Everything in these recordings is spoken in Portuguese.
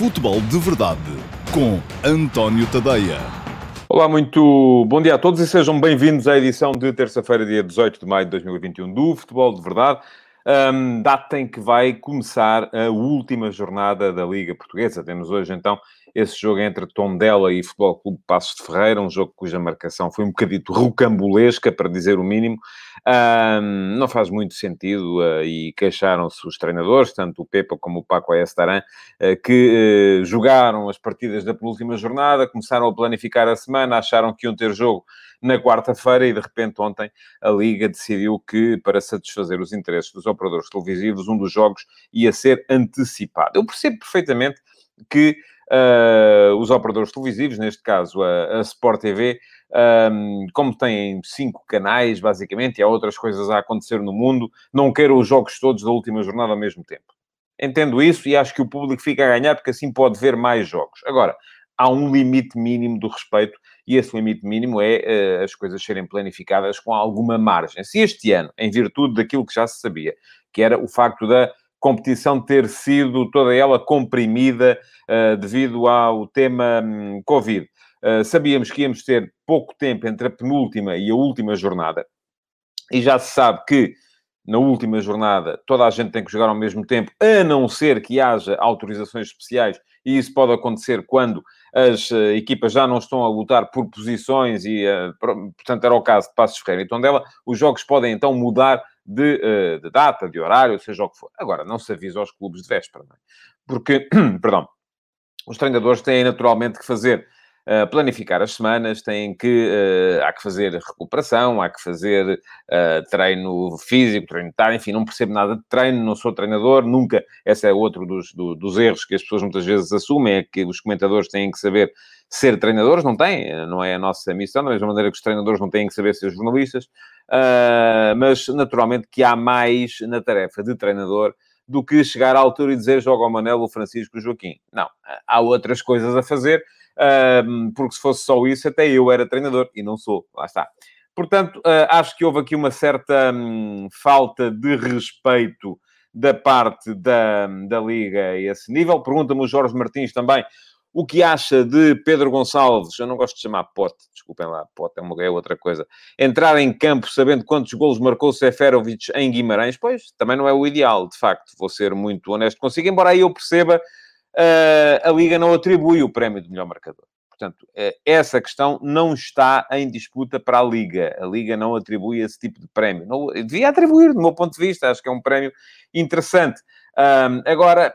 Futebol de Verdade com António Tadeia. Olá, muito bom dia a todos e sejam bem-vindos à edição de terça-feira, dia 18 de maio de 2021 do Futebol de Verdade. Um, data em que vai começar a última jornada da Liga Portuguesa. Temos hoje, então, esse jogo entre Tondela e Futebol Clube Passos de Ferreira, um jogo cuja marcação foi um bocadito rocambolesca, para dizer o mínimo. Um, não faz muito sentido uh, e queixaram-se os treinadores, tanto o Pepa como o Paco Ayestaran, uh, que uh, jogaram as partidas da penúltima jornada, começaram a planificar a semana, acharam que iam ter jogo na quarta-feira e, de repente, ontem a Liga decidiu que, para satisfazer os interesses dos operadores televisivos, um dos jogos ia ser antecipado. Eu percebo perfeitamente que uh, os operadores televisivos, neste caso a, a Sport TV, um, como têm cinco canais, basicamente, e há outras coisas a acontecer no mundo, não queiram os jogos todos da última jornada ao mesmo tempo. Entendo isso e acho que o público fica a ganhar porque assim pode ver mais jogos. Agora, há um limite mínimo do respeito e esse limite mínimo é uh, as coisas serem planificadas com alguma margem. Se este ano, em virtude daquilo que já se sabia, que era o facto da competição ter sido toda ela comprimida uh, devido ao tema um, Covid. Uh, sabíamos que íamos ter pouco tempo entre a penúltima e a última jornada, e já se sabe que na última jornada toda a gente tem que jogar ao mesmo tempo, a não ser que haja autorizações especiais, e isso pode acontecer quando as uh, equipas já não estão a lutar por posições, e portanto era o caso de Passos Ferreira e Tondela, os jogos podem então mudar de, uh, de, data, de horário, seja o que for. Agora, não se avisa aos clubes de véspera, é? Porque, perdão, os treinadores têm naturalmente que fazer Uh, planificar as semanas, têm que, uh, há que fazer recuperação, há que fazer uh, treino físico, treino de enfim, não percebo nada de treino, não sou treinador, nunca, esse é outro dos, do, dos erros que as pessoas muitas vezes assumem, é que os comentadores têm que saber ser treinadores, não têm, não é a nossa missão, da mesma maneira que os treinadores não têm que saber ser jornalistas, mas naturalmente que há mais na tarefa de treinador do que chegar à altura e dizer joga o Manel, o Francisco, o Joaquim. Não, há outras coisas a fazer, porque se fosse só isso, até eu era treinador, e não sou, lá está. Portanto, ah, acho que houve aqui uma certa hum, falta de respeito da parte da, da Liga a esse nível. Pergunta-me o Jorge Martins também o que acha de Pedro Gonçalves, eu não gosto de chamar Pote, desculpem lá, Pote é, uma, é outra coisa, entrar em campo sabendo quantos golos marcou Seferovic em Guimarães? Pois, também não é o ideal, de facto, vou ser muito honesto consigo, embora aí eu perceba, uh, a Liga não atribui o prémio de melhor marcador. Portanto, uh, essa questão não está em disputa para a Liga. A Liga não atribui esse tipo de prémio. Não, devia atribuir, do meu ponto de vista, acho que é um prémio interessante. Um, agora,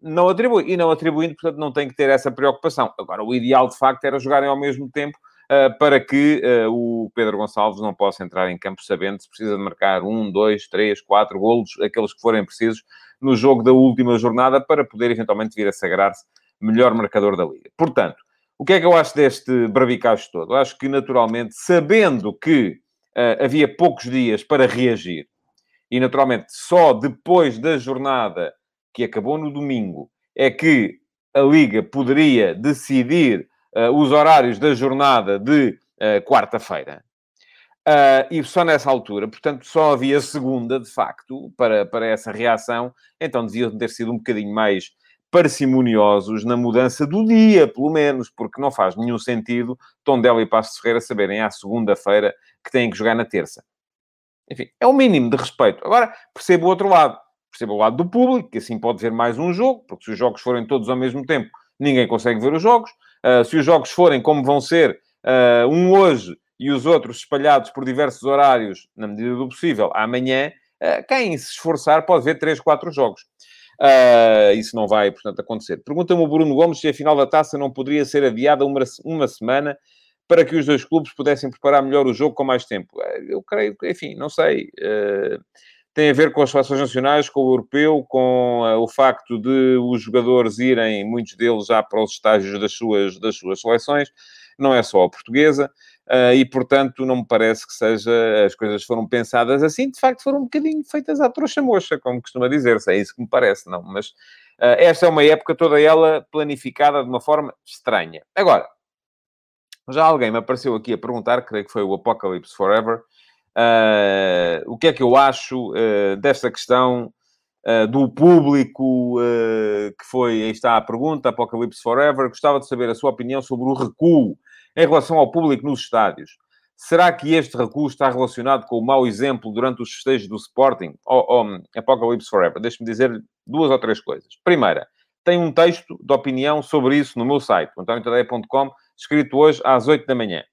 não atribui. E não atribuindo, portanto, não tem que ter essa preocupação. Agora, o ideal, de facto, era jogarem ao mesmo tempo uh, para que uh, o Pedro Gonçalves não possa entrar em campo sabendo se precisa de marcar um, dois, três, quatro golos, aqueles que forem precisos, no jogo da última jornada, para poder eventualmente vir a sagrar-se melhor marcador da Liga. Portanto, o que é que eu acho deste barbicagem todo? Eu acho que, naturalmente, sabendo que uh, havia poucos dias para reagir, e, naturalmente, só depois da jornada que acabou no domingo, é que a Liga poderia decidir uh, os horários da jornada de uh, quarta-feira. Uh, e só nessa altura, portanto, só havia segunda, de facto, para, para essa reação, então deviam ter sido um bocadinho mais parcimoniosos na mudança do dia, pelo menos, porque não faz nenhum sentido Tondela e Passos Ferreira saberem à segunda-feira que têm que jogar na terça. Enfim, é o mínimo de respeito. Agora, percebo o outro lado perceba o lado do público, que assim pode ver mais um jogo, porque se os jogos forem todos ao mesmo tempo, ninguém consegue ver os jogos. Uh, se os jogos forem como vão ser, uh, um hoje e os outros espalhados por diversos horários, na medida do possível, amanhã, uh, quem se esforçar pode ver 3, 4 jogos. isso não vai, portanto, acontecer. Pergunta-me o Bruno Gomes se a final da taça não poderia ser adiada uma, uma semana para que os dois clubes pudessem preparar melhor o jogo com mais tempo. Eu creio que, enfim, não sei. Tem a ver com as seleções nacionais, com o europeu, com uh, o facto de os jogadores irem, muitos deles já para os estágios das suas, das suas seleções, não é só a portuguesa, uh, e portanto não me parece que seja, as coisas foram pensadas assim, de facto foram um bocadinho feitas à trouxa mocha, como costuma dizer-se, é isso que me parece, não, mas uh, esta é uma época toda ela planificada de uma forma estranha. Agora, já alguém me apareceu aqui a perguntar, creio que foi o Apocalypse Forever, Uh, o que é que eu acho uh, desta questão uh, do público que foi, aí está a pergunta, Apocalipse Forever, gostava de saber a sua opinião sobre o recuo em relação ao público nos estádios. Será que este recuo está relacionado com o mau exemplo durante os festejos do Sporting? Oh, oh Apocalipse Forever, deixe-me dizer duas ou três coisas. Primeira, tem um texto de opinião sobre isso no meu site, antoniotadeia.com, escrito hoje às 8 da manhã.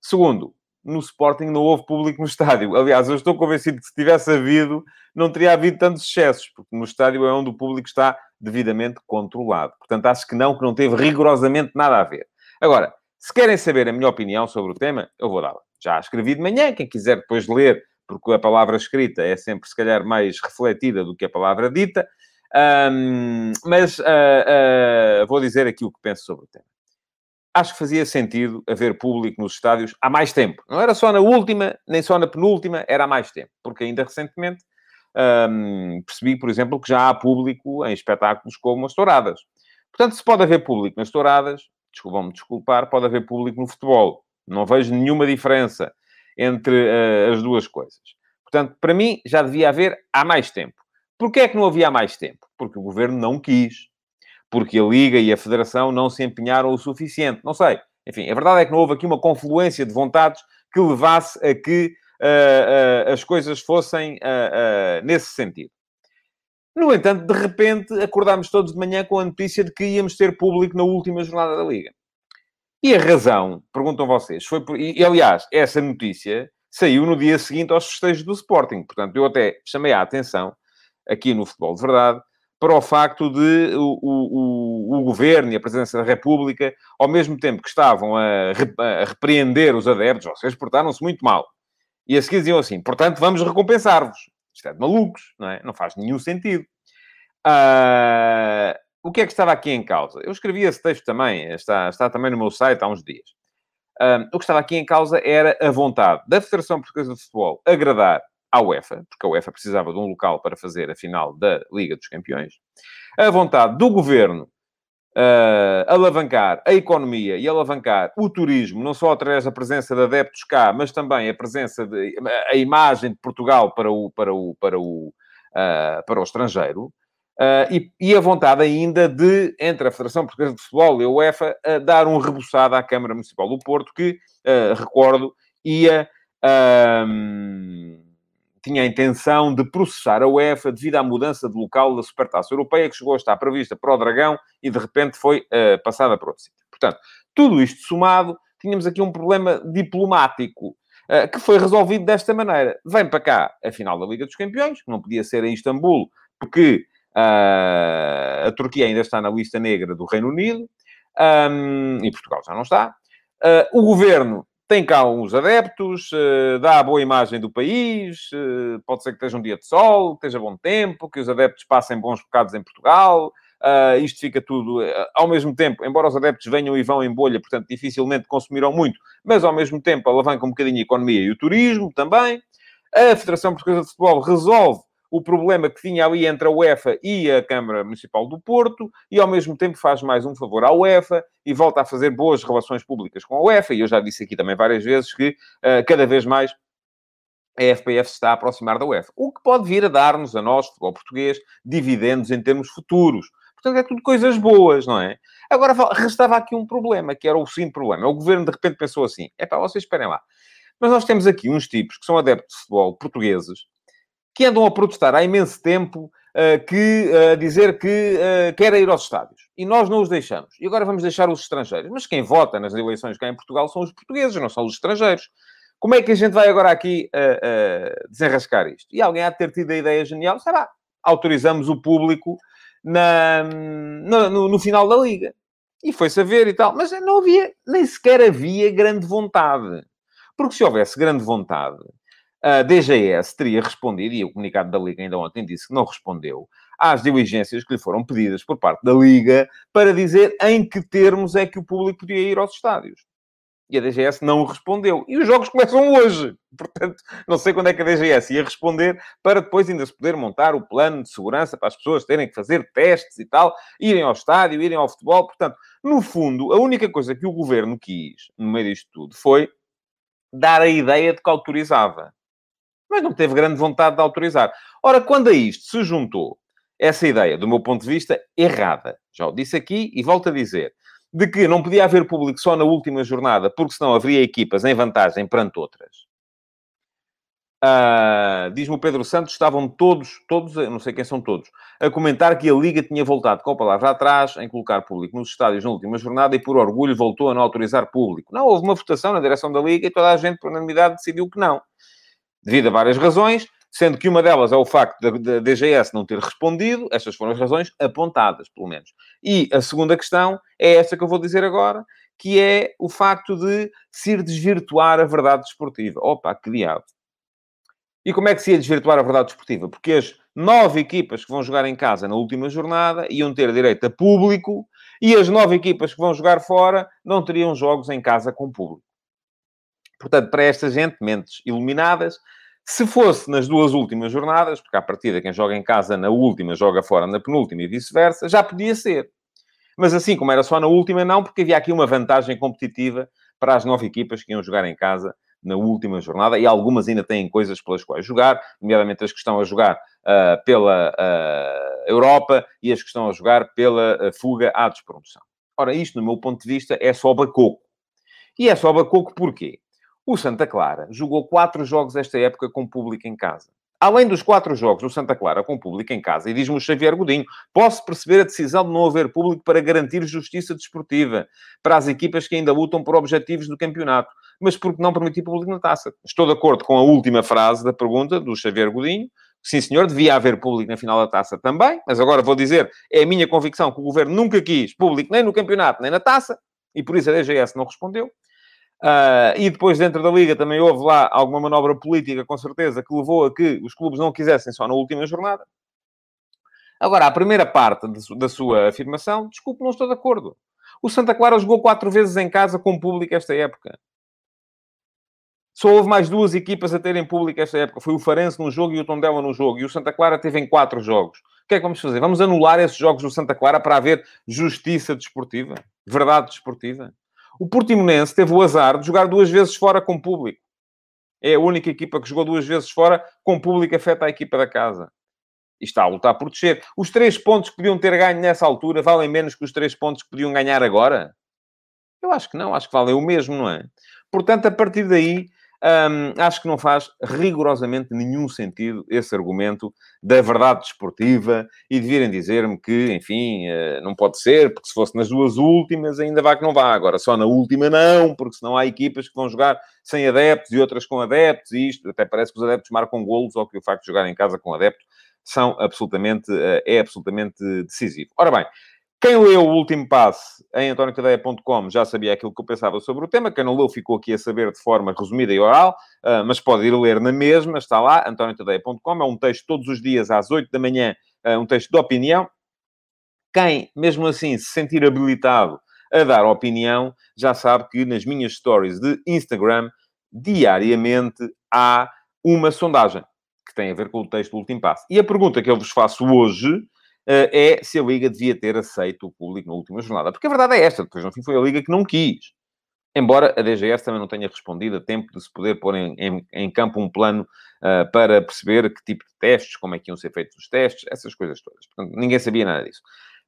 Segundo, no Sporting não houve público no estádio. Aliás, eu estou convencido que se tivesse havido, não teria havido tantos excessos, porque no estádio é onde o público está devidamente controlado. Portanto, acho que não, que não teve rigorosamente nada a ver. Agora, se querem saber a minha opinião sobre o tema, eu vou dá-la. Já escrevi de manhã, quem quiser depois ler, porque a palavra escrita é sempre, se calhar, mais refletida do que a palavra dita. Um, mas uh, uh, vou dizer aqui o que penso sobre o tema acho que fazia sentido haver público nos estádios há mais tempo. Não era só na última, nem só na penúltima, era há mais tempo. Porque ainda recentemente hum, percebi, por exemplo, que já há público em espetáculos como as touradas. Portanto, se pode haver público nas touradas, vão-me desculpar, pode haver público no futebol. Não vejo nenhuma diferença entre uh, as duas coisas. Portanto, para mim, já devia haver há mais tempo. Porquê é que não havia há mais tempo? Porque o governo não quis porque a Liga e a Federação não se empenharam o suficiente. Não sei. Enfim, a verdade é que não houve aqui uma confluência de vontades que levasse a que uh, uh, as coisas fossem uh, nesse sentido. No entanto, de repente, acordámos todos de manhã com a notícia de que íamos ter público na última jornada da Liga. E a razão, perguntam vocês, foi por... E, aliás, essa notícia saiu no dia seguinte aos festejos do Sporting. Portanto, eu até chamei a atenção, aqui no Futebol de Verdade, para o facto de o, o, o, governo e a presidência da República, ao mesmo tempo que estavam a, a repreender os adeptos, vocês portaram-se muito mal. E a seguir diziam assim, portanto, vamos recompensar-vos. Isto é de malucos, não é? Não faz nenhum sentido. Uh, o que é que estava aqui em causa? Eu escrevi esse texto também, está, está também no meu site há uns dias. Uh, o que estava aqui em causa era a vontade da Federação Portuguesa de Futebol agradar à UEFA, porque a UEFA precisava de um local para fazer a final da Liga dos Campeões, a vontade do governo uh, alavancar a economia e alavancar o turismo, não só através da presença de adeptos cá, mas também a presença de a imagem de Portugal para o para o para o uh, para o estrangeiro. Uh, e, e, a vontade ainda de, entre a Federação Portuguesa de Futebol e a UEFA, dar um reboçado à Câmara Municipal do Porto, que, recordo, ia tinha a intenção de processar a UEFA devido à mudança de local da Supertaça Europeia, que chegou a estar prevista para o Dragão e de repente foi uh, passada para outro sítio. Portanto, tudo isto somado, tínhamos aqui um problema diplomático uh, que foi resolvido desta maneira. Vem para cá a final da Liga dos Campeões, que não podia ser em Istambul, porque uh, a Turquia ainda está na lista negra do Reino Unido um, e Portugal já não está. o governo tem cá uns adeptos, uh, dá a boa imagem do país, uh, pode ser que esteja um dia de sol, que esteja bom tempo, que os adeptos passem bons bocados em Portugal. Uh, isto fica tudo ao mesmo tempo, embora os adeptos venham e vão em bolha, portanto, dificilmente consumirão muito, mas ao mesmo tempo alavanca um bocadinho a economia e o turismo também. A Federação Portuguesa de Futebol resolve o problema que tinha ali entre a UEFA e a Câmara Municipal do Porto e, ao mesmo tempo, faz mais um favor à UEFA e volta a fazer boas relações públicas com a UEFA. E eu já disse aqui também várias vezes que, uh, cada vez mais, a FPF se está a aproximar da UEFA. O que pode vir a dar-nos, a nós, futebol português, dividendos em termos futuros. Portanto, é tudo coisas boas, não é? Agora, restava aqui um problema, que era o sim problema. O governo, de repente, pensou assim, é para vocês esperem lá. Mas nós temos aqui uns tipos que são adeptos de futebol portugueses que andam a protestar há imenso tempo, uh, que uh, dizer que uh, querem ir aos estádios. E nós não os deixamos. E agora vamos deixar os estrangeiros. Mas quem vota nas eleições cá em Portugal são os portugueses, não são os estrangeiros. Como é que a gente vai agora aqui uh, desenrascar isto? E alguém há de ter tido a ideia genial, sei lá, autorizamos o público na, no, no final da liga. E foi saber e tal. Mas não havia, nem sequer havia grande vontade. Porque se houvesse grande vontade, a DGS teria respondido, e o comunicado da Liga ainda ontem disse que não respondeu, às diligências que lhe foram pedidas por parte da Liga para dizer em que termos é que o público podia ir aos estádios. E a DGS não respondeu. E os jogos começam hoje. Portanto, não sei quando é que a DGS ia responder para depois ainda se poder montar o plano de segurança para as pessoas terem que fazer testes e tal, irem ao estádio, irem ao futebol. Portanto, no fundo, a única coisa que o governo quis, no meio disto tudo, foi dar a ideia de que autorizava mas não teve grande vontade de autorizar. Ora, quando a isto se juntou essa ideia, do meu ponto de vista, errada. Já o disse aqui e volto a dizer. De que não podia haver público só na última jornada, porque senão haveria equipas em vantagem perante outras. Uh, Diz-me o Pedro Santos, estavam todos, todos, não sei quem são todos, a comentar que a Liga tinha voltado com a palavra atrás em colocar público nos estádios na última jornada e, por orgulho, voltou a não autorizar público. Não, houve uma votação na direção da Liga e toda a gente, por unanimidade, decidiu que não. Devido a várias razões, sendo que uma delas é o facto da DGS não ter respondido, estas foram as razões apontadas, pelo menos. E a segunda questão é esta que eu vou dizer agora, que é o facto de se ir desvirtuar a verdade desportiva. Opa, que diabo. E como é que se ia desvirtuar a verdade desportiva? Porque as nove equipas que vão jogar em casa na última jornada iam ter direito a público e as nove equipas que vão jogar fora não teriam jogos em casa com público. Portanto, para esta gente, mentes iluminadas, se fosse nas duas últimas jornadas, porque à partida quem joga em casa na última joga fora na penúltima e vice-versa, já podia ser. Mas assim como era só na última, não, porque havia aqui uma vantagem competitiva para as nove equipas que iam jogar em casa na última jornada e algumas ainda têm coisas pelas quais jogar, nomeadamente as que estão a jogar uh, pela uh, Europa e as que estão a jogar pela uh, fuga à despromoção. Ora, isto, no meu ponto de vista, é só bacoco. E é só bacoco porquê? O Santa Clara jogou quatro jogos esta época com público em casa. Além dos quatro jogos do Santa Clara com público em casa, e diz-me o Xavier Godinho, posso perceber a decisão de não haver público para garantir justiça desportiva para as equipas que ainda lutam por objetivos do campeonato mas porque não permitir público na taça. Estou de acordo com a última frase da pergunta do Xavier Godinho. Sim, senhor, devia haver público na final da taça também, mas agora vou dizer, é a minha convicção que o governo nunca quis público nem no campeonato nem na taça, e por isso a DGS não respondeu. Uh, e depois, dentro da Liga, também houve lá alguma manobra política, com certeza, que levou a que os clubes não quisessem só na última jornada. Agora, a primeira parte da sua afirmação, desculpe, não estou de acordo. O Santa Clara jogou quatro vezes em casa com público esta época. Só houve mais duas equipas a terem público esta época. Foi o Farense num jogo e o Tondela num jogo. E o Santa Clara teve em quatro jogos. O que é que vamos fazer? Vamos anular esses jogos do Santa Clara para haver justiça desportiva? Verdade desportiva? O Portimonense teve o azar de jogar duas vezes fora com público. É a única equipa que jogou duas vezes fora com público afeta a equipa da casa. E está a lutar por descer. Os três pontos que podiam ter ganho nessa altura valem menos que os três pontos que podiam ganhar agora? Eu acho que não. Acho que valem o mesmo, não é? Portanto, a partir daí, um, acho que não faz rigorosamente nenhum sentido esse argumento da verdade desportiva e de virem dizer-me que, enfim, uh, não pode ser, porque se fosse nas duas últimas ainda vá que não vá. Agora, só na última não, porque senão há equipas que vão jogar sem adeptos e outras com adeptos e isto até parece que os adeptos marcam golos ou que o facto de jogar em casa com adeptos são absolutamente, uh, é absolutamente decisivo. Ora bem, quem leu o último passe em antoniotadeia.com já sabia aquilo que eu pensava sobre o tema. Quem não leu ficou aqui a saber de forma resumida e oral, uh, mas pode ir ler na mesma. Está lá, antoniotadeia.com. É um texto todos os dias às 8 da manhã, uh, um texto de opinião. Quem, mesmo assim, se sentir habilitado a dar opinião, já sabe que nas minhas stories de Instagram, diariamente há uma sondagem que tem a ver com o texto do último passo. E a pergunta que eu vos faço hoje é se a Liga devia ter aceito o público na última jornada. Porque a verdade é esta, depois no fim foi a Liga que não quis. Embora a DGS também não tenha respondido a tempo de se poder pôr em, em, em campo um plano uh, para perceber que tipo de testes, como é que iam ser feitos os testes, essas coisas todas. Portanto, ninguém sabia nada disso.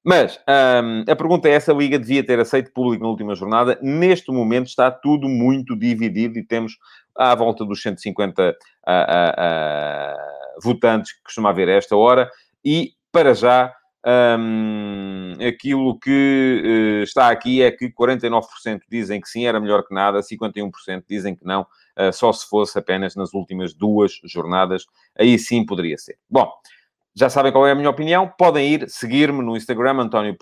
Mas um, a pergunta é: se a Liga devia ter aceito público na última jornada? Neste momento está tudo muito dividido e temos à volta dos 150 uh, uh, votantes que costuma haver a esta hora. E para já, um, aquilo que uh, está aqui é que 49% dizem que sim, era melhor que nada, 51% dizem que não, uh, só se fosse apenas nas últimas duas jornadas, aí sim poderia ser. Bom, já sabem qual é a minha opinião, podem ir seguir-me no Instagram, António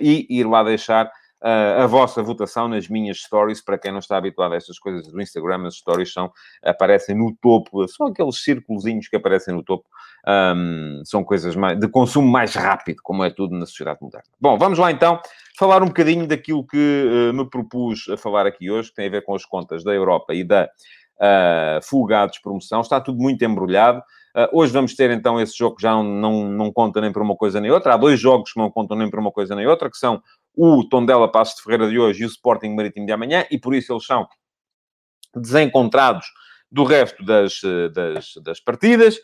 e ir lá deixar a vossa votação nas minhas stories. Para quem não está habituado a estas coisas do Instagram, as stories são, aparecem no topo, são aqueles círculos que aparecem no topo. Um, são coisas mais, de consumo mais rápido, como é tudo na sociedade moderna. Bom, vamos lá então falar um bocadinho daquilo que uh, me propus a falar aqui hoje, que tem a ver com as contas da Europa e da uh, fuga à despromoção. Está tudo muito embrulhado. Uh, hoje vamos ter então esse jogo que já não, não, não conta nem para uma coisa nem outra. Há dois jogos que não contam nem para uma coisa nem outra, que são o Tondela Passos de Ferreira de hoje e o Sporting Marítimo de amanhã, e por isso eles são desencontrados do resto das, das, das partidas.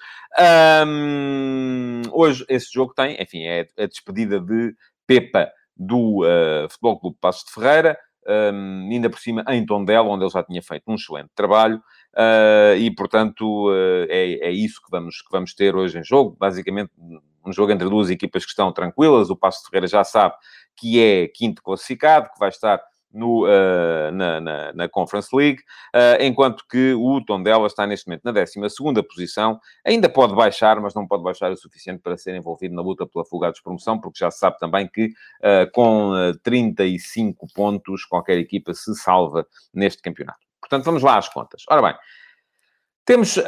Um, hoje esse jogo tem, enfim, é a despedida de Pepa do uh, Futebol Clube Passos de Ferreira, um, ainda por cima em Tondela, onde ele já tinha feito um excelente trabalho, uh, e portanto uh, é, é isso que vamos, que vamos ter hoje em jogo. Basicamente, um jogo entre duas equipas que estão tranquilas. O Passo de Ferreira já sabe que é quinto classificado, que vai estar no, uh, na, na, na, Conference League, uh, enquanto que o Tondela está neste momento na 12 posição, ainda pode baixar, mas não pode baixar o suficiente para ser envolvido na luta pela fuga de promoção, porque já se sabe também que uh, com 35 pontos qualquer equipa se salva neste campeonato. Portanto, vamos lá às contas. Ora bem, temos uh,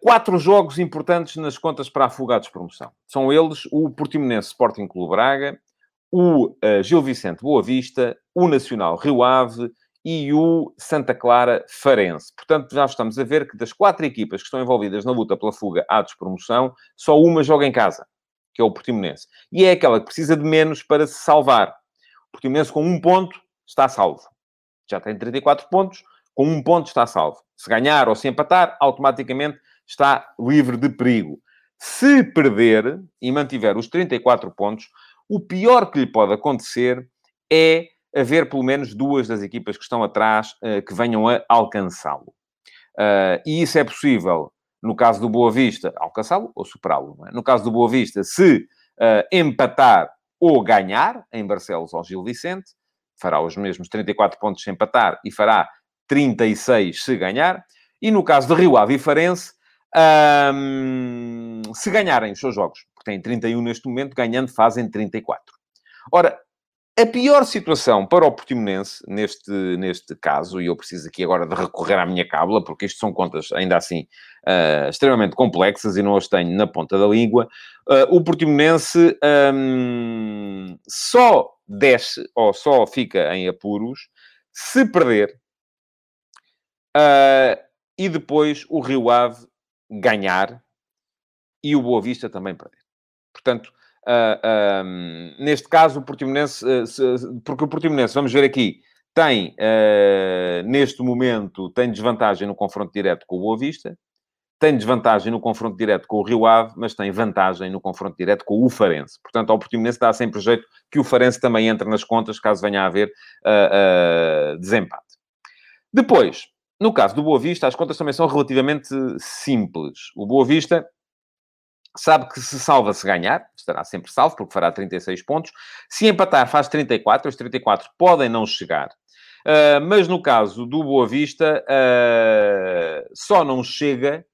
quatro jogos importantes nas contas para afogados de promoção. São eles o Portimonense Sporting Clube Braga, o uh, Gil Vicente Boa Vista, o Nacional Rio Ave e o Santa Clara Farense. Portanto, já estamos a ver que das quatro equipas que estão envolvidas na luta pela fuga à despromoção, só uma joga em casa, que é o Portimonense. E é aquela que precisa de menos para se salvar. O Portimonense com um ponto está salvo. Já tem 34 pontos, com um ponto está salvo. Se ganhar ou se empatar, automaticamente está livre de perigo. Se perder e mantiver os 34 pontos, o pior que lhe pode acontecer é haver pelo menos duas das equipas que estão atrás uh, que venham a alcançá-lo. Uh, e isso é possível, no caso do Boa Vista, alcançá-lo ou superá-lo. É? No caso do Boa Vista, se uh, empatar ou ganhar em Barcelos ao Gil Vicente, fará os mesmos 34 pontos se empatar e fará 36 se ganhar. E no caso de Rio Ave e Farense, um, se ganharem os seus jogos, têm 31 neste momento, ganhando fazem 34. Ora, a pior situação para o Portimonense, neste, neste caso, e eu preciso aqui agora de recorrer à minha cábula, porque isto são contas, ainda assim, uh, extremamente complexas e não as tenho na ponta da língua, uh, o Portimonense um, só desce, ou só fica em apuros, se perder, uh, e depois o Rio Ave ganhar e o Boa Vista também perder. Portanto, uh, neste caso, o Portimonense, uh, porque o Portimonense, vamos ver aqui, tem, neste momento, tem desvantagem no confronto direto com o Boa Vista, tem desvantagem no confronto direto com o Rio Ave, mas tem vantagem no confronto direto com o Farense. Portanto, ao Portimonense dá sempre jeito que o Farense também entre nas contas, caso venha a haver desempate. Depois, no caso do Boa Vista, as contas também são relativamente simples. O Boa Vista sabe que se salva se ganhar, estará sempre salvo, porque fará 36 pontos. Se empatar, faz 34. Os 34 podem não chegar. Uh, mas no caso do Boa Vista, uh, só não chega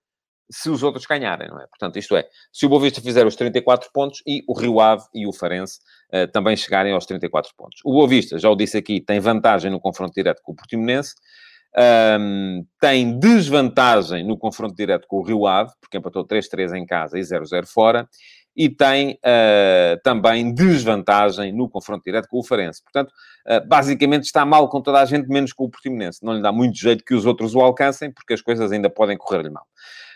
se os outros ganharem, não é? Portanto, isto é, se o Boa Vista fizer os 34 pontos e o Rio Ave e o Farense uh, também chegarem aos 34 pontos. O Boa Vista, já o disse aqui, tem vantagem no confronto direto com o Portimonense um, tem desvantagem no confronto direto com o Rio Ave, porque empatou 3-3 em casa e 0-0 fora, e tem uh, também desvantagem no confronto direto com o Farense. Portanto, uh, basicamente está mal com toda a gente, menos com o Portimonense. Não lhe dá muito jeito que os outros o alcancem, porque as coisas ainda podem correr-lhe mal.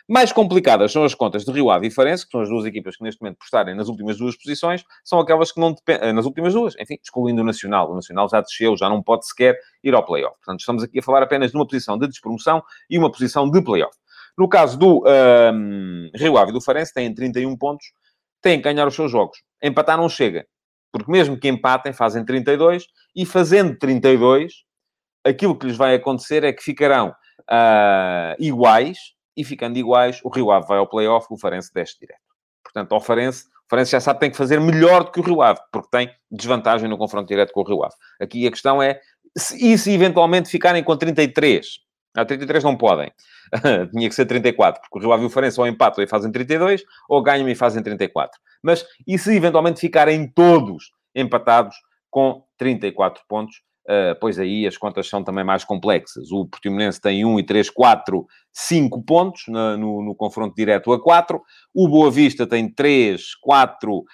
Mais complicadas são as contas de Rio Ave e Farense, que são as duas equipas que neste momento postarem nas últimas duas posições, são aquelas que não dependem, eh, nas últimas duas, enfim, excluindo o Nacional. O Nacional já desceu, já não pode sequer ir ao play-off. Portanto, estamos aqui a falar apenas de uma posição de despromoção e uma posição de play-off. No caso do um, Rio Ave e do Farense, têm 31 pontos, têm que ganhar os seus jogos. Empatar não chega, porque mesmo que empatem, fazem 32, e fazendo 32, aquilo que lhes vai acontecer é que ficarão uh, iguais, e ficando iguais, o Rio Ave vai ao play-off, o Farense desce direto. Portanto, ao Farense, o Farense já sabe que tem que fazer melhor do que o Rio Ave, porque tem desvantagem no confronto direto com o Rio Ave. Aqui a questão é, e se eventualmente ficarem com 33? Não, 33 não podem. Tinha que ser 34, porque o Rio Ave e o Farense ou empatam e fazem 32, ou ganham e fazem 34. Mas, e se eventualmente ficarem todos empatados com 34 pontos? Uh, pois aí as contas são também mais complexas. O Portimonense tem 1 e 3, 4, 5 pontos na, no, no, confronto direto a 4. O Boa Vista tem 3, 4 uh,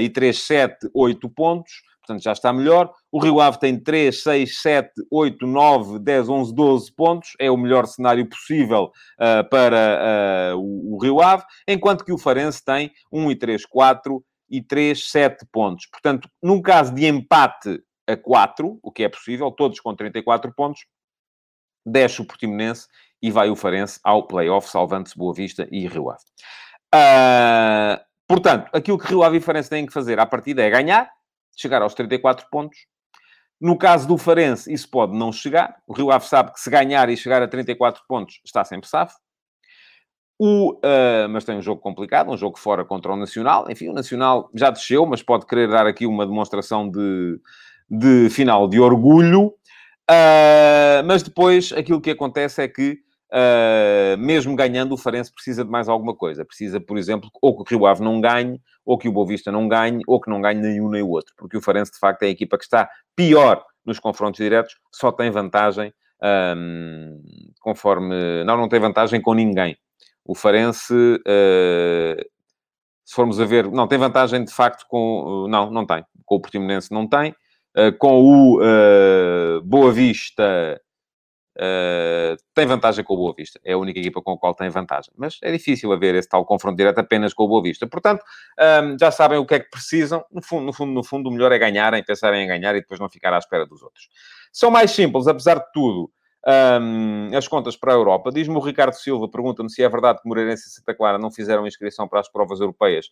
e 3, 7, 8 pontos. Portanto, já está melhor. O Rio Ave tem 3, 6, 7, 8, 9, 10, 11, 12 pontos. É o melhor cenário possível uh, para o, o Rio Ave. Enquanto que o Farense tem 1 e 3, 4 e 3, 7 pontos. Portanto, num caso de empate a 4, o que é possível, todos com 34 pontos, desce o Portimonense e vai o Farense ao play-off, salvando-se Boa Vista e Rio Ave. Uh, portanto, aquilo que Rio Ave e Farense têm que fazer à partida é ganhar, chegar aos 34 pontos. No caso do Farense, isso pode não chegar. O Rio Ave sabe que se ganhar e chegar a 34 pontos, está sempre safo. O, uh, mas tem um jogo complicado, um jogo fora contra o Nacional. Enfim, o Nacional já desceu, mas pode querer dar aqui uma demonstração de, de final de orgulho. Uh, mas depois, aquilo que acontece é que, uh, mesmo ganhando, o Farense precisa de mais alguma coisa. Precisa, por exemplo, ou que o Rio Ave não ganhe, ou que o Boa Vista não ganhe, ou que não ganhe nenhum nem o outro. Porque o Farense, de facto, é a equipa que está pior nos confrontos diretos, só tem vantagem, um, conforme... Não, não tem vantagem com ninguém. O Farense, uh, se formos a ver, não tem vantagem de facto com. Não, não tem. Com o Portimonense não tem. Uh, com o Boa Vista tem vantagem com o Boa Vista. É a única equipa com a qual tem vantagem. Mas é difícil haver esse tal confronto direto apenas com o Boa Vista. Portanto, um, já sabem o que é que precisam. No fundo, no fundo, no fundo, o melhor é ganharem, pensarem em ganhar e depois não ficar à espera dos outros. São mais simples, apesar de tudo um, as contas para a Europa. Diz-me o Ricardo Silva, pergunta-me se é verdade que Moreirense e Santa Clara não fizeram inscrição para as provas europeias.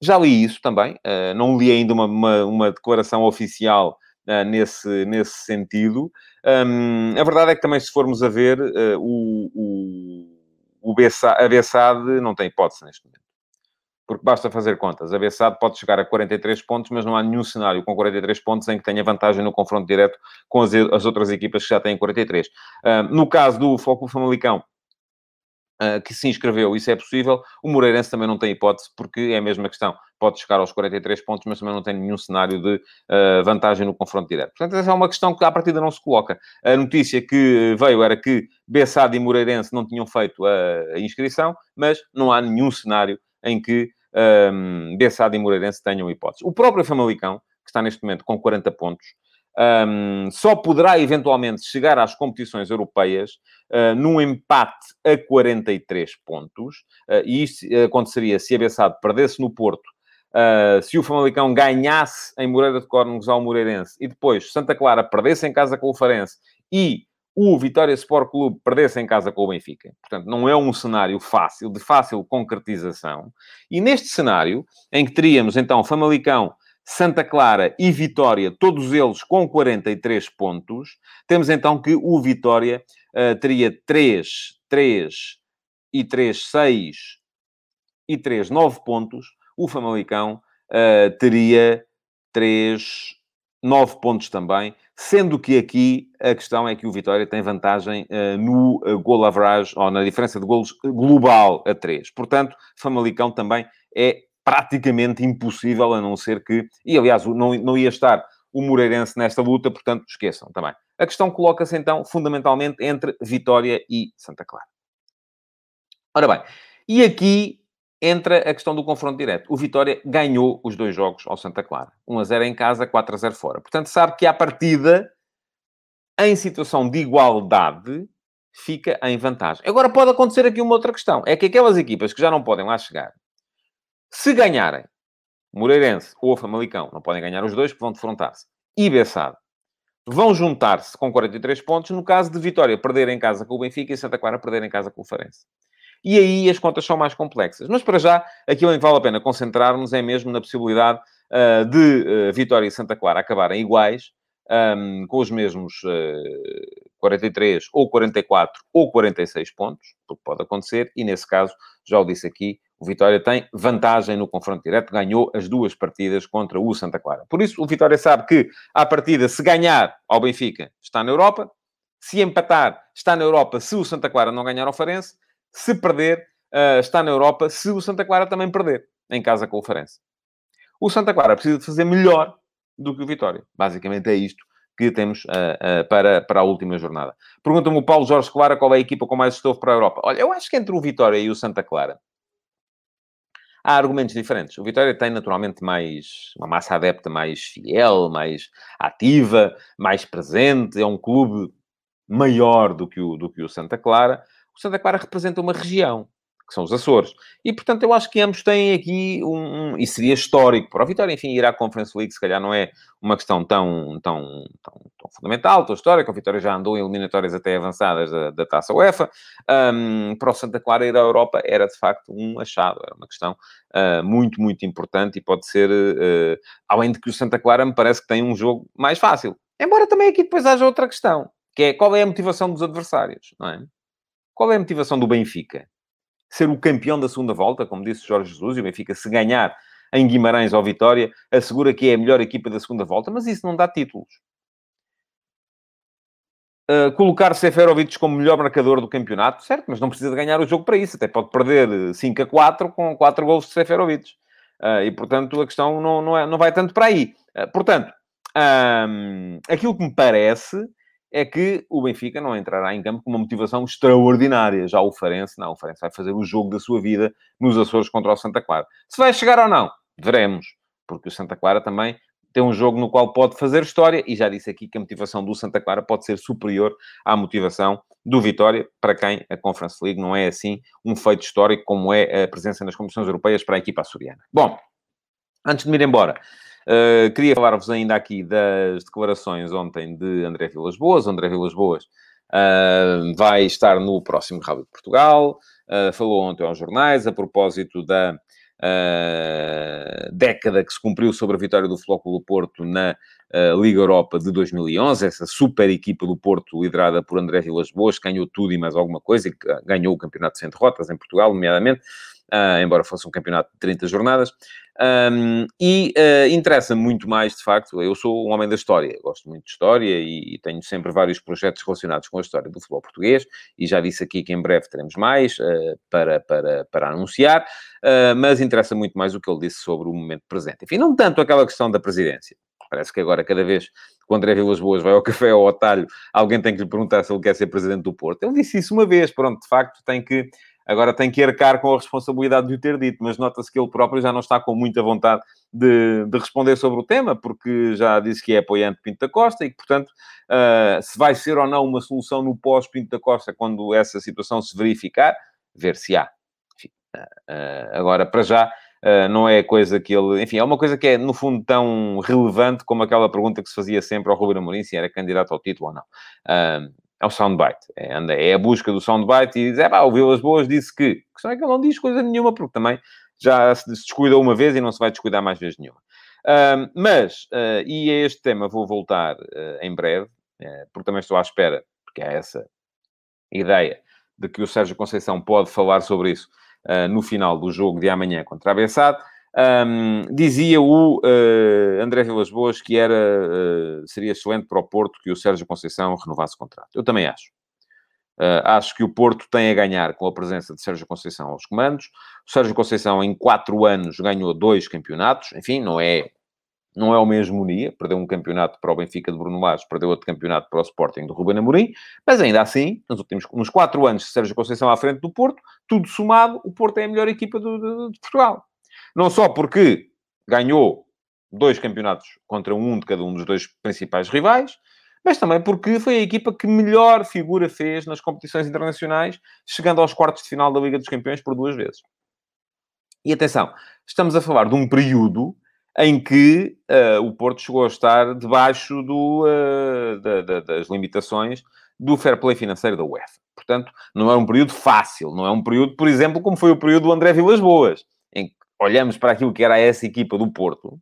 Já li isso também, uh, não li ainda uma, uma, uma declaração oficial uh, nesse, nesse sentido. Um, a verdade é que também, se formos a ver, uh, o, o, o a não tem hipótese neste momento porque basta fazer contas. A Bessade pode chegar a 43 pontos, mas não há nenhum cenário com 43 pontos em que tenha vantagem no confronto direto com as, as outras equipas que já têm 43. Uh, no caso do Foco Famalicão, uh, que se inscreveu, isso é possível. O Moreirense também não tem hipótese, porque é a mesma questão. Pode chegar aos 43 pontos, mas também não tem nenhum cenário de uh, vantagem no confronto direto. Portanto, essa é uma questão que à partida não se coloca. A notícia que veio era que Bessade e Moreirense não tinham feito a, inscrição, mas não há nenhum cenário em que um, Bessade e Moreirense tenham hipóteses. O próprio Famalicão, que está neste momento com 40 pontos, um, só poderá eventualmente chegar às competições europeias uh, num empate a 43 pontos, uh, e isso aconteceria se a Bessade perdesse no Porto, uh, se o Famalicão ganhasse em Moreira de Córnegos ao Moreirense, e depois Santa Clara perdesse em casa com o Farense, e o Vitória Sport Clube perdesse em casa com o Benfica. Portanto, não é um cenário fácil, de fácil concretização. E neste cenário, em que teríamos então Famalicão, Santa Clara e Vitória, todos eles com 43 pontos, temos então que o Vitória uh, teria 3, 3 e 3, 6 e 3, 9 pontos. O Famalicão uh, teria 3, 9 pontos também, sendo que aqui a questão é que o Vitória tem vantagem uh, no uh, goal average, ou na diferença de golos global a 3. Portanto, Famalicão também é praticamente impossível, a não ser que... E, aliás, não, não ia estar o Moreirense nesta luta, portanto, esqueçam também. A questão coloca-se, então, fundamentalmente entre Vitória e Santa Clara. Ora bem, e aqui entra a questão do confronto direto. O Vitória ganhou os dois jogos ao Santa Clara. 1 a 0 em casa, 4 a 0 fora. Portanto, sabe que à partida, em situação de igualdade, fica em vantagem. Agora pode acontecer aqui uma outra questão. É que aquelas equipas que já não podem lá chegar, se ganharem, Moreirense ou Famalicão, não podem ganhar os dois, porque vão defrontar-se, e Bessado, vão juntar-se com 43 pontos, no caso de Vitória perder em casa com o Benfica e Santa Clara perder em casa com o Farense. E aí as contas são mais complexas. Mas para já, aquilo em que vale a pena concentrarmos é mesmo na possibilidade uh, de uh, Vitória e Santa Clara acabarem iguais, um, com os mesmos uh, ah, 43 ou 44 ou 46 pontos, porque pode acontecer, e nesse caso, já o disse aqui, o Vitória tem vantagem no confronto direto, ganhou as duas partidas contra o Santa Clara. Por isso, o Vitória sabe que, à partida, se ganhar ao Benfica, está na Europa, se empatar, está na Europa se o Santa Clara não ganhar ao Farense, se perder, uh, está na Europa, se o Santa Clara também perder, em casa com o Farense. O Santa Clara precisa de fazer melhor do que o Vitória. Basicamente é isto que temos uh, uh, para, para a última jornada. Pergunta-me o Paulo Jorge Clara qual é a equipa com mais estofo para a Europa. Olha, eu acho que entre o Vitória e o Santa Clara há argumentos diferentes. O Vitória tem naturalmente mais uma massa adepta mais fiel, mais ativa, mais presente, é um clube maior do que o, do que o Santa Clara o Santa Clara representa uma região. Que são os Açores. E, portanto, eu acho que ambos têm aqui um... um e seria histórico para o Vitória, enfim, ir à Conference League, se calhar não é uma questão tão, tão, tão, tão fundamental, tão histórica. O Vitória já andou em eliminatórias até avançadas da, da Taça UEFA. Um, para o Santa Clara ir à Europa era, de facto, um achado. Era uma questão uh, muito, muito importante e pode ser... Uh, além de que o Santa Clara me parece que tem um jogo mais fácil. Embora também aqui depois haja outra questão, que é qual é a motivação dos adversários, não é? Qual é a motivação do Benfica? Ser o campeão da segunda volta, como disse Jorge Jesus, e o Benfica, se ganhar em Guimarães ou Vitória, assegura que é a melhor equipa da segunda volta, mas isso não dá títulos. Uh, colocar Seferovic como melhor marcador do campeonato, certo, mas não precisa de ganhar o jogo para isso, até pode perder 5 a 4 com 4 gols de Seferovic. Uh, e, portanto, a questão não, não, é, não vai tanto para aí. Uh, portanto, um, aquilo que me parece é que o Benfica não entrará em campo com uma motivação extraordinária. Já o Farense, não, o Farense vai fazer o jogo da sua vida nos Açores contra o Santa Clara. Se vai chegar ou não, veremos, porque o Santa Clara também tem um jogo no qual pode fazer história, e já disse aqui que a motivação do Santa Clara pode ser superior à motivação do Vitória, para quem a Conference League não é assim um feito histórico como é a presença nas competições europeias para a equipa açoriana. Bom, antes de me ir embora, Uh, queria falar-vos ainda aqui das declarações ontem de André Vilas Boas. André Vilas Boas uh, vai estar no próximo Rabo de Portugal. Uh, falou ontem aos jornais a propósito da década que se cumpriu sobre a vitória do Flóculo Porto na Liga Europa de 2011. Essa super equipa do Porto, liderada por André Vilas Boas, ganhou tudo e mais alguma coisa e ganhou o campeonato sem derrotas em Portugal, nomeadamente. Uh, embora fosse um campeonato de 30 jornadas. Um, e uh, interessa muito mais, de facto, eu sou um homem da história, gosto muito de história e, tenho sempre vários projetos relacionados com a história do futebol português e já disse aqui que em breve teremos mais uh, para, para, para anunciar, uh, mas interessa muito mais o que ele disse sobre o momento presente. Enfim, não tanto aquela questão da presidência. Parece que agora, cada vez que o André Vilas Boas vai ao café ou ao talho, alguém tem que lhe perguntar se ele quer ser presidente do Porto. Ele disse isso uma vez, pronto, de facto, tem que agora tem que arcar com a responsabilidade de o ter dito, mas nota-se que ele próprio já não está com muita vontade de, de, responder sobre o tema, porque já disse que é apoiante de Pinto da Costa e que, portanto, uh, se vai ser ou não uma solução no pós-Pinto da Costa quando essa situação se verificar, ver se há. Uh, agora, para já, Uh, não é coisa que ele... Enfim, é uma coisa que é, no fundo, tão relevante como aquela pergunta que se fazia sempre ao Ruben Amorim, se era candidato ao título ou não. É o soundbite. É, é a busca do soundbite e diz, é pá, o Vilas Boas disse que... A questão é que ele não diz coisa nenhuma, porque também já se descuidou uma vez e não se vai descuidar mais vezes nenhuma. Uh, mas, uh, e a este tema vou voltar uh, em breve, eh, porque também estou à espera, porque há essa ideia de que o Sérgio Conceição pode falar sobre isso no final do jogo de amanhã contra a Bessade. Um, dizia o uh, André Vilas Boas que era, uh, seria excelente para o Porto que o Sérgio Conceição renovasse o contrato. Eu também acho. Uh, acho que o Porto tem a ganhar com a presença de Sérgio Conceição aos comandos. O Sérgio Conceição, em quatro anos, ganhou dois campeonatos. Enfim, não é, não é uma hegemonia. Perdeu um campeonato para o Benfica de Bruno Lage, perdeu outro campeonato para o Sporting do Ruben Amorim. Mas ainda assim, nos últimos nos quatro anos de Sérgio Conceição à frente do Porto, tudo somado, o Porto é a melhor equipa do, de Portugal. Não só porque ganhou dois campeonatos contra um de cada um dos dois principais rivais, mas também porque foi a equipa que melhor figura fez nas competições internacionais, chegando aos quartos de final da Liga dos Campeões por duas vezes. E atenção, estamos a falar de um período em que uh, o Porto chegou a estar debaixo do, uh, da, da, das limitações do fair play financeiro da UEFA. Portanto, não é um período fácil, não é um período, por exemplo, como foi o período do André Vilas Boas, em que olhamos para aquilo que era essa equipa do Porto,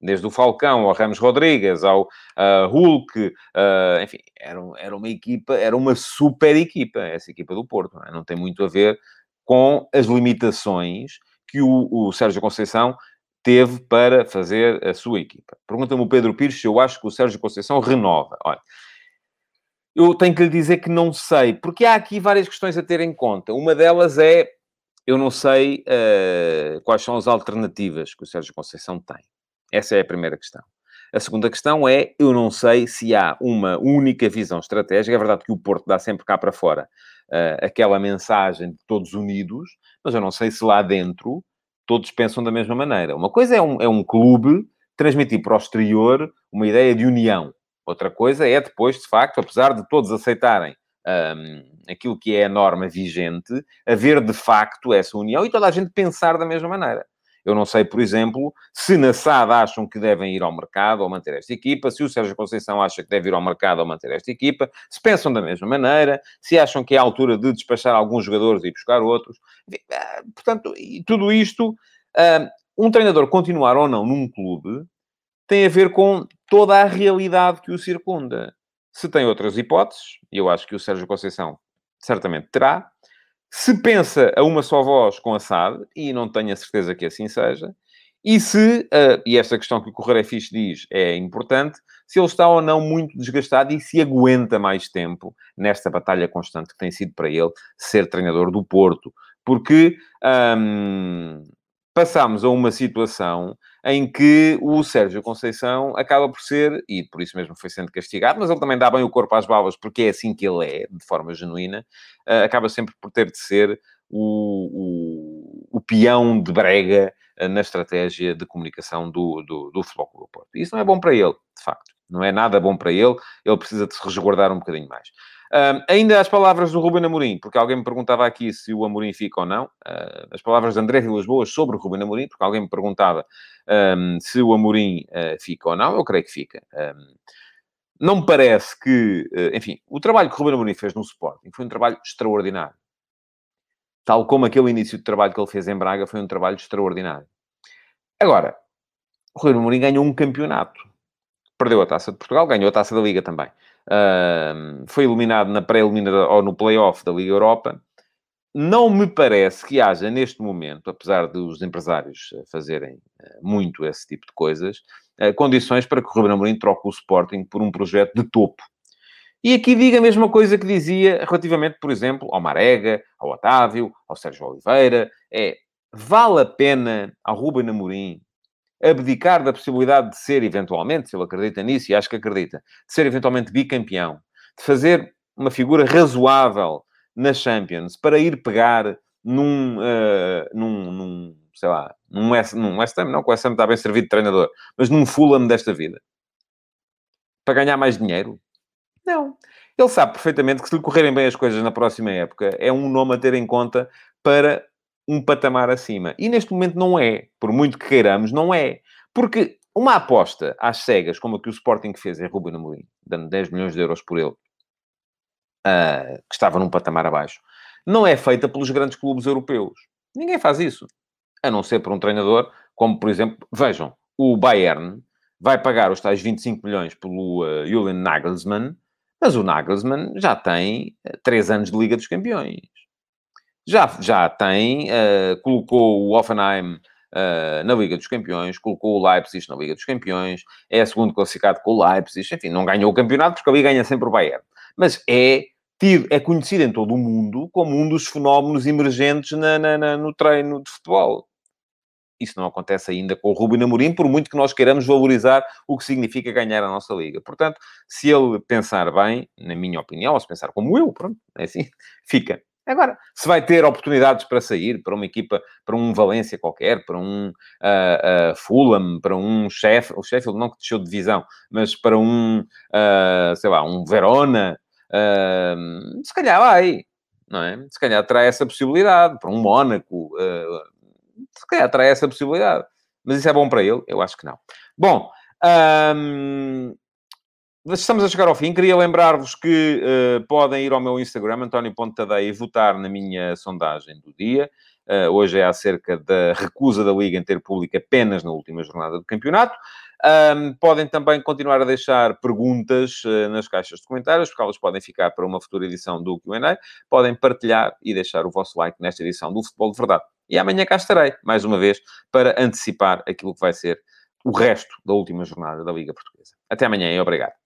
desde o Falcão ao Ramos Rodrigues, ao uh, Hulk, uh, enfim, era, era uma equipa, era uma super equipa, essa equipa do Porto, não, é? não tem muito a ver com as limitações que o, o Sérgio Conceição teve para fazer a sua equipa. Pergunta-me o Pedro Pires se eu acho que o Sérgio Conceição renova. Olha, eu tenho que lhe dizer que não sei, porque há aqui várias questões a ter em conta. Uma delas é eu não sei uh, quais são as alternativas que o Sérgio Conceição tem. Essa é a primeira questão. A segunda questão é, eu não sei se há uma única visão estratégica. É verdade que o Porto dá sempre cá para fora uh, aquela mensagem de todos unidos, mas eu não sei se lá dentro todos pensam da mesma maneira. Uma coisa é um, é um clube transmitir para o exterior uma ideia de união. Outra coisa é depois, de facto, apesar de todos aceitarem um, aquilo que é a norma vigente, haver de facto essa união e toda a gente pensar da mesma maneira. Eu não sei, por exemplo, se na SAD acham que devem ir ao mercado ou manter esta equipa, se o Sérgio Conceição acha que deve ir ao mercado ou manter esta equipa, se pensam da mesma maneira, se acham que é a altura de despachar alguns jogadores e buscar outros. Eh, portanto, tudo isto, eh, um treinador continuar ou não num clube, tem a ver com toda a realidade que o circunda. Se tem outras hipóteses, e eu acho que o Sérgio Conceição certamente terá, se pensa a uma só voz com a SAD, e não tenho a certeza que assim seja, e se, uh, e esta questão que o Correio é Fixe diz é importante, se ele está ou não muito desgastado e se aguenta mais tempo nesta batalha constante que tem sido para ele ser treinador do Porto. Porque um, passámos a uma situação em que o Sérgio Conceição acaba por ser, e por isso mesmo foi sendo castigado, mas ele também dá bem o corpo às balas, porque é assim que ele é, de forma genuína, uh, acaba sempre por ter de ser o, o, o peão de brega uh, na estratégia de comunicação do, do, do Clube do Porto. E isso não é bom para ele, de facto. Não é nada bom para ele, ele precisa de se resguardar um bocadinho mais. Ainda as palavras do Ruben Amorim, porque alguém me perguntava aqui se o Amorim fica ou não. Uh, as palavras de André Vilas Boas sobre o Ruben Amorim, porque alguém me perguntava um, se o Amorim uh, fica ou não. Eu creio que fica. Um, não me parece que... Uh, enfim, o trabalho que o Ruben Amorim fez no Sporting foi um trabalho extraordinário. Tal como aquele início de trabalho que ele fez em Braga foi um trabalho extraordinário. Agora, o Ruben Amorim ganhou um campeonato. Perdeu a Taça de Portugal, ganhou a Taça da Liga também foi eliminado na pré-eliminatória ou no play-off da Liga Europa. Não me parece que haja neste momento, apesar dos empresários fazerem eh, muito esse tipo de coisas, eh, condições para que o Ruben Amorim troque o Sporting por um projeto de topo. E aqui diga a mesma coisa que dizia relativamente, por exemplo, ao Marega, ao Otávio, ao Sérgio Oliveira. É, vale a pena ao Ruben Amorim abdicar da possibilidade de ser, eventualmente, se ele acredita nisso, e acho que acredita, de ser eventualmente bicampeão, de fazer uma figura razoável na Champions para ir pegar num, uh, num, num, sei lá, num West, num West Ham, não, com o West Ham está bem servido de treinador, mas num Fulham desta vida, para ganhar mais dinheiro? Não. Ele sabe perfeitamente que se lhe correrem bem as coisas na próxima época, é um nome a ter em conta para um patamar acima. E neste momento não é. Por muito que queiramos, não é. Porque uma aposta às cegas, como a que o Sporting fez em Ruben Amorim, dando 10 milhões de euros por ele, uh, que estava num patamar abaixo, não é feita pelos grandes clubes europeus. Ninguém faz isso. A não ser por um treinador, como, por exemplo, vejam, o Bayern vai pagar os tais 25 milhões pelo uh, Julian Nagelsmann, mas o Nagelsmann já tem 3 anos de Liga dos Campeões já, já tem, uh, colocou o Offenheim uh, na Liga dos Campeões, colocou o Leipzig na Liga dos Campeões, é segundo classificado com o Leipzig, enfim, não ganhou o campeonato porque ali ganha sempre o Bayern. Mas é tido, é conhecido em todo o mundo como um dos fenómenos emergentes na, na, na, no treino de futebol. Isso não acontece ainda com o Rubem Amorim, por muito que nós queiramos valorizar o que significa ganhar a nossa liga. Portanto, se ele pensar bem, na minha opinião, ou se pensar como eu, pronto, é assim, fica. Agora, se vai ter oportunidades para sair para uma equipa, para um Valência qualquer, para um uh, uh, Fulham, para um Sheffield, o Sheffield não que deixou de divisão, mas para um, uh, sei lá, um Verona, se calhar vai, não é? Se calhar terá essa possibilidade, para um Mónaco, se calhar terá essa possibilidade. Mas isso é bom para ele? Eu acho que não. Bom, um, Estamos a chegar ao fim. Queria lembrar-vos que uh, podem ir ao meu Instagram, António Pontadeia, e votar na minha sondagem do dia. Uh, hoje é acerca da recusa da Liga em ter público apenas na última jornada do campeonato. Um, podem também continuar a deixar perguntas uh, nas caixas de comentários, porque elas podem ficar para uma futura edição do Q&A. Podem partilhar e deixar o vosso like nesta edição do Futebol de Verdade. E amanhã cá estarei, mais uma vez, para antecipar aquilo que vai ser o resto da última jornada da Liga Portuguesa. Até amanhã e obrigado.